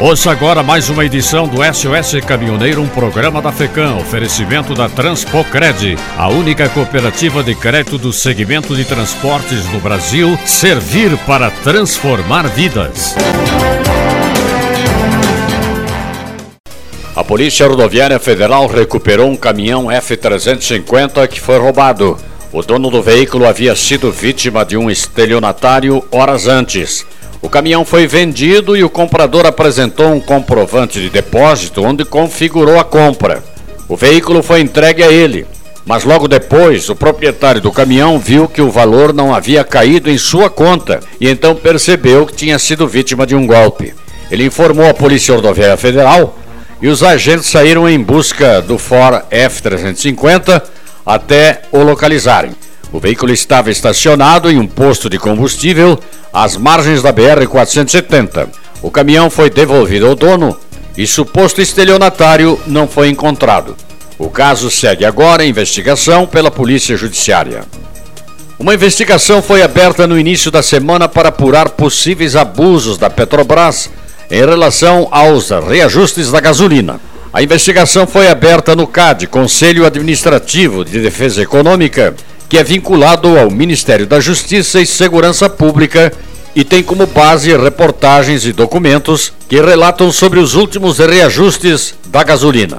Ouça agora mais uma edição do SOS Caminhoneiro, um programa da FECAM, oferecimento da Transpocred, a única cooperativa de crédito do segmento de transportes no Brasil, servir para transformar vidas. A Polícia Rodoviária Federal recuperou um caminhão F-350 que foi roubado. O dono do veículo havia sido vítima de um estelionatário horas antes. O caminhão foi vendido e o comprador apresentou um comprovante de depósito onde configurou a compra. O veículo foi entregue a ele, mas logo depois o proprietário do caminhão viu que o valor não havia caído em sua conta e então percebeu que tinha sido vítima de um golpe. Ele informou a Polícia Rodoviária Federal e os agentes saíram em busca do Ford F350 até o localizarem. O veículo estava estacionado em um posto de combustível às margens da BR-470. O caminhão foi devolvido ao dono e suposto estelionatário não foi encontrado. O caso segue agora em investigação pela Polícia Judiciária. Uma investigação foi aberta no início da semana para apurar possíveis abusos da Petrobras em relação aos reajustes da gasolina. A investigação foi aberta no CAD, Conselho Administrativo de Defesa Econômica, que é vinculado ao Ministério da Justiça e Segurança Pública e tem como base reportagens e documentos que relatam sobre os últimos reajustes da gasolina.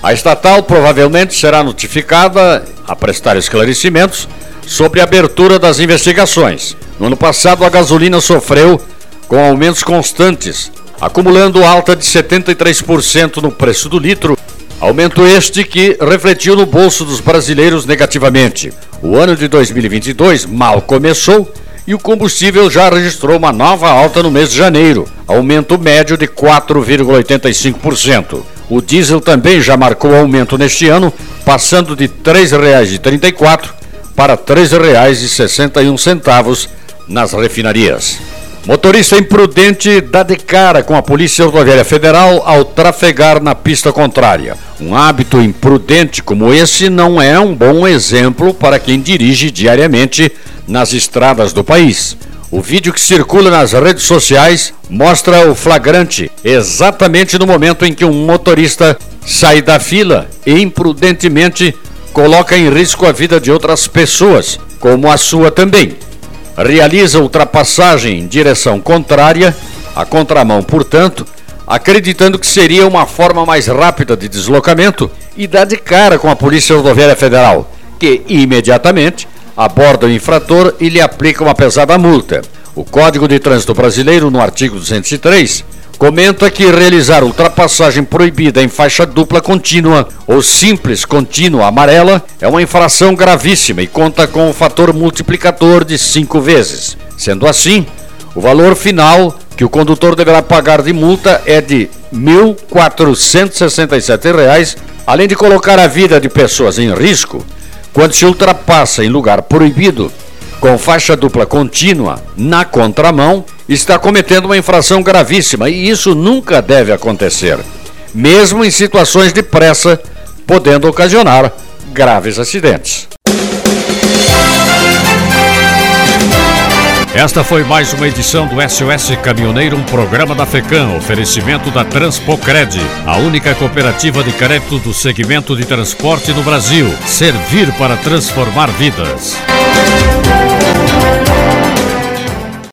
A estatal provavelmente será notificada a prestar esclarecimentos sobre a abertura das investigações. No ano passado, a gasolina sofreu com aumentos constantes, acumulando alta de 73% no preço do litro Aumento este que refletiu no bolso dos brasileiros negativamente. O ano de 2022 mal começou e o combustível já registrou uma nova alta no mês de janeiro, aumento médio de 4,85%. O diesel também já marcou aumento neste ano, passando de R$ 3,34 para R$ 3,61 nas refinarias. Motorista imprudente dá de cara com a Polícia Rodoviária Federal ao trafegar na pista contrária. Um hábito imprudente como esse não é um bom exemplo para quem dirige diariamente nas estradas do país. O vídeo que circula nas redes sociais mostra o flagrante exatamente no momento em que um motorista sai da fila e imprudentemente coloca em risco a vida de outras pessoas, como a sua também realiza ultrapassagem em direção contrária, a contramão, portanto, acreditando que seria uma forma mais rápida de deslocamento e dá de cara com a Polícia Rodoviária Federal, que imediatamente aborda o infrator e lhe aplica uma pesada multa. O Código de Trânsito Brasileiro, no artigo 203, comenta que realizar ultrapassagem proibida em faixa dupla contínua ou simples contínua amarela é uma infração gravíssima e conta com o fator multiplicador de cinco vezes. Sendo assim, o valor final que o condutor deverá pagar de multa é de R$ 1.467, além de colocar a vida de pessoas em risco quando se ultrapassa em lugar proibido com faixa dupla contínua na contramão está cometendo uma infração gravíssima e isso nunca deve acontecer, mesmo em situações de pressa, podendo ocasionar graves acidentes. Esta foi mais uma edição do SOS Caminhoneiro, um programa da FECAM, oferecimento da Transpocred, a única cooperativa de crédito do segmento de transporte no Brasil. Servir para transformar vidas.